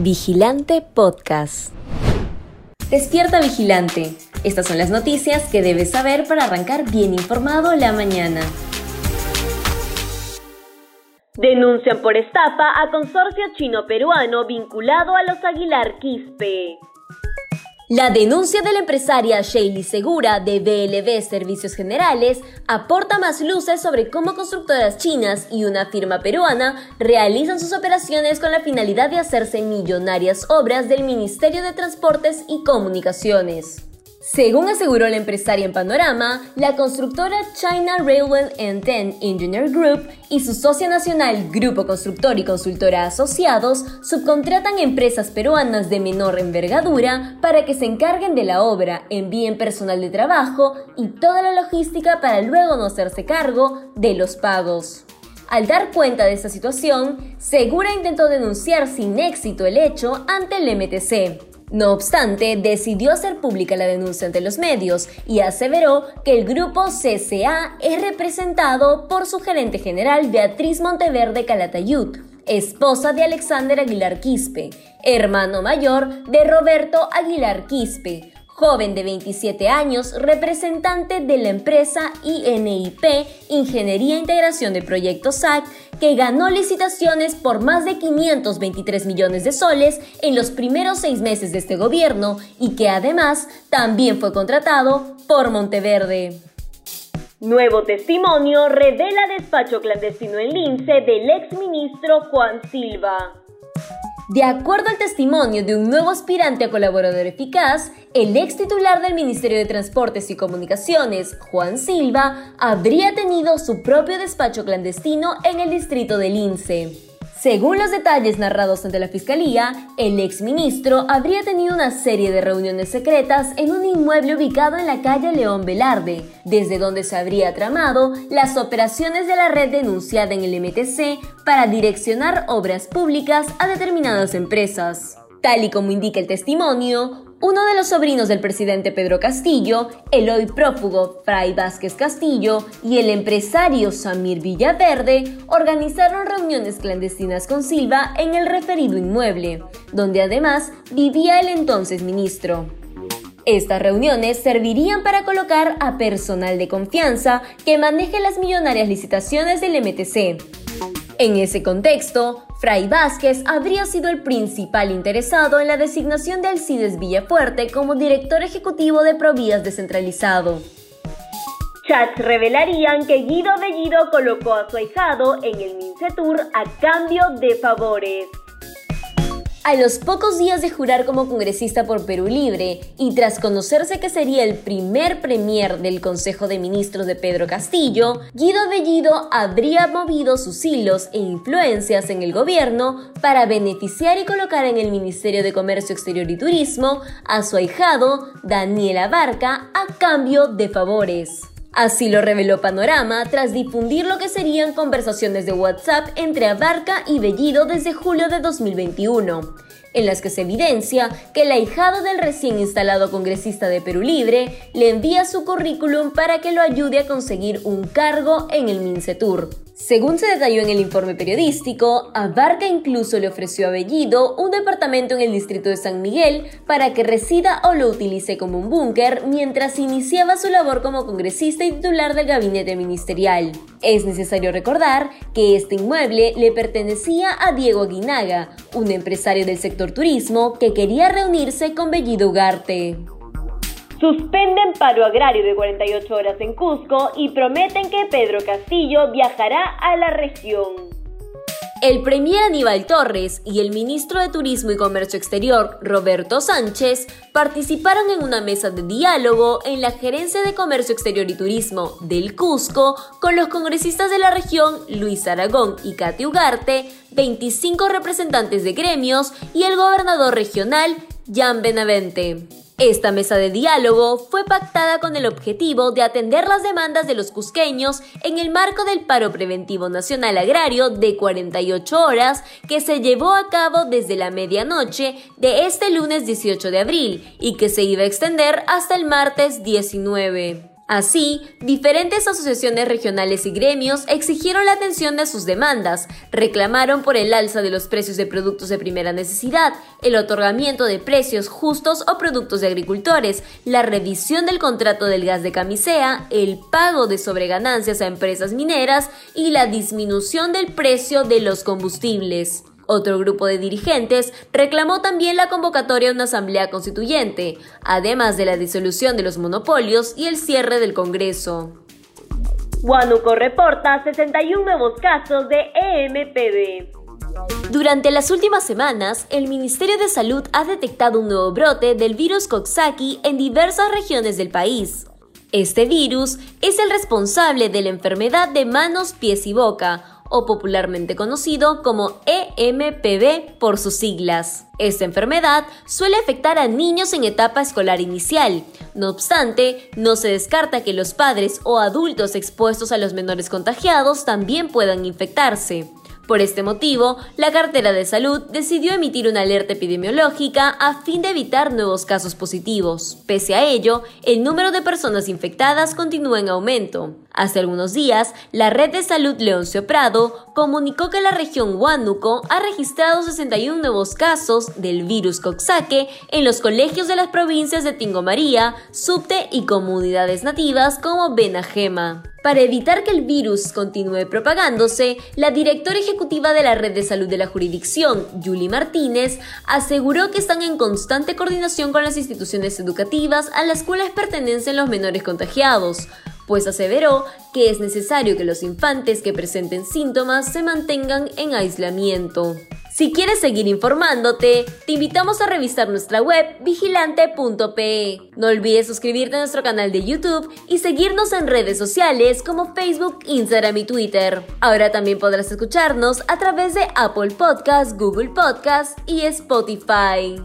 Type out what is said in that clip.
Vigilante Podcast. Despierta Vigilante. Estas son las noticias que debes saber para arrancar bien informado la mañana. Denuncian por estafa a consorcio chino-peruano vinculado a los Aguilar Quispe. La denuncia de la empresaria Shaylee Segura de BLB Servicios Generales aporta más luces sobre cómo constructoras chinas y una firma peruana realizan sus operaciones con la finalidad de hacerse millonarias obras del Ministerio de Transportes y Comunicaciones. Según aseguró la empresaria en Panorama, la constructora China Railway and Ten Engineer Group y su socia nacional Grupo Constructor y Consultora Asociados subcontratan empresas peruanas de menor envergadura para que se encarguen de la obra, envíen personal de trabajo y toda la logística para luego no hacerse cargo de los pagos. Al dar cuenta de esta situación, Segura intentó denunciar sin éxito el hecho ante el MTC. No obstante, decidió hacer pública la denuncia ante los medios y aseveró que el grupo CCA es representado por su gerente general Beatriz Monteverde Calatayud, esposa de Alexander Aguilar Quispe, hermano mayor de Roberto Aguilar Quispe, joven de 27 años, representante de la empresa INIP, Ingeniería e Integración de Proyectos SAC, que ganó licitaciones por más de 523 millones de soles en los primeros seis meses de este gobierno y que además también fue contratado por Monteverde. Nuevo testimonio revela despacho clandestino en Lince del exministro Juan Silva. De acuerdo al testimonio de un nuevo aspirante a colaborador eficaz, el ex titular del Ministerio de Transportes y Comunicaciones, Juan Silva, habría tenido su propio despacho clandestino en el distrito del INSE. Según los detalles narrados ante la Fiscalía, el exministro habría tenido una serie de reuniones secretas en un inmueble ubicado en la calle León Velarde, desde donde se habría tramado las operaciones de la red denunciada en el MTC para direccionar obras públicas a determinadas empresas. Tal y como indica el testimonio, uno de los sobrinos del presidente Pedro Castillo, el hoy prófugo Fray Vázquez Castillo y el empresario Samir Villaverde organizaron reuniones clandestinas con Silva en el referido inmueble, donde además vivía el entonces ministro. Estas reuniones servirían para colocar a personal de confianza que maneje las millonarias licitaciones del MTC. En ese contexto, Fray Vázquez habría sido el principal interesado en la designación de Alcides Villafuerte como director ejecutivo de Provías descentralizado. Chats revelarían que Guido Bellido colocó a su ahijado en el Mincetur a cambio de favores. A los pocos días de jurar como congresista por Perú Libre y tras conocerse que sería el primer premier del Consejo de Ministros de Pedro Castillo, Guido Bellido habría movido sus hilos e influencias en el gobierno para beneficiar y colocar en el Ministerio de Comercio Exterior y Turismo a su ahijado Daniel Abarca a cambio de favores. Así lo reveló Panorama tras difundir lo que serían conversaciones de WhatsApp entre Abarca y Bellido desde julio de 2021, en las que se evidencia que el ahijado del recién instalado congresista de Perú Libre le envía su currículum para que lo ayude a conseguir un cargo en el Mincetur. Según se detalló en el informe periodístico, Abarca incluso le ofreció a Bellido un departamento en el distrito de San Miguel para que resida o lo utilice como un búnker mientras iniciaba su labor como congresista y titular del gabinete ministerial. Es necesario recordar que este inmueble le pertenecía a Diego Aguinaga, un empresario del sector turismo que quería reunirse con Bellido Ugarte. Suspenden paro agrario de 48 horas en Cusco y prometen que Pedro Castillo viajará a la región. El premier Aníbal Torres y el ministro de Turismo y Comercio Exterior, Roberto Sánchez, participaron en una mesa de diálogo en la Gerencia de Comercio Exterior y Turismo del Cusco con los congresistas de la región Luis Aragón y Katy Ugarte, 25 representantes de gremios y el gobernador regional Jan Benavente. Esta mesa de diálogo fue pactada con el objetivo de atender las demandas de los cusqueños en el marco del paro preventivo nacional agrario de 48 horas que se llevó a cabo desde la medianoche de este lunes 18 de abril y que se iba a extender hasta el martes 19. Así, diferentes asociaciones regionales y gremios exigieron la atención de sus demandas, reclamaron por el alza de los precios de productos de primera necesidad, el otorgamiento de precios justos o productos de agricultores, la revisión del contrato del gas de camisea, el pago de sobreganancias a empresas mineras y la disminución del precio de los combustibles. Otro grupo de dirigentes reclamó también la convocatoria a una asamblea constituyente, además de la disolución de los monopolios y el cierre del Congreso. Huánuco reporta 61 nuevos casos de EMPD. Durante las últimas semanas, el Ministerio de Salud ha detectado un nuevo brote del virus Coxsackie en diversas regiones del país. Este virus es el responsable de la enfermedad de manos, pies y boca, o popularmente conocido como EMPB por sus siglas. Esta enfermedad suele afectar a niños en etapa escolar inicial. No obstante, no se descarta que los padres o adultos expuestos a los menores contagiados también puedan infectarse. Por este motivo, la cartera de salud decidió emitir una alerta epidemiológica a fin de evitar nuevos casos positivos. Pese a ello, el número de personas infectadas continúa en aumento. Hace algunos días, la Red de Salud Leoncio Prado comunicó que la región Huánuco ha registrado 61 nuevos casos del virus Coxsackie en los colegios de las provincias de Tingo María, Subte y comunidades nativas como Benajema. Para evitar que el virus continúe propagándose, la directora ejecutiva de la Red de Salud de la jurisdicción, Julie Martínez, aseguró que están en constante coordinación con las instituciones educativas a las cuales pertenecen los menores contagiados, pues aseveró que es necesario que los infantes que presenten síntomas se mantengan en aislamiento. Si quieres seguir informándote, te invitamos a revisar nuestra web vigilante.pe. No olvides suscribirte a nuestro canal de YouTube y seguirnos en redes sociales como Facebook, Instagram y Twitter. Ahora también podrás escucharnos a través de Apple Podcasts, Google Podcasts y Spotify.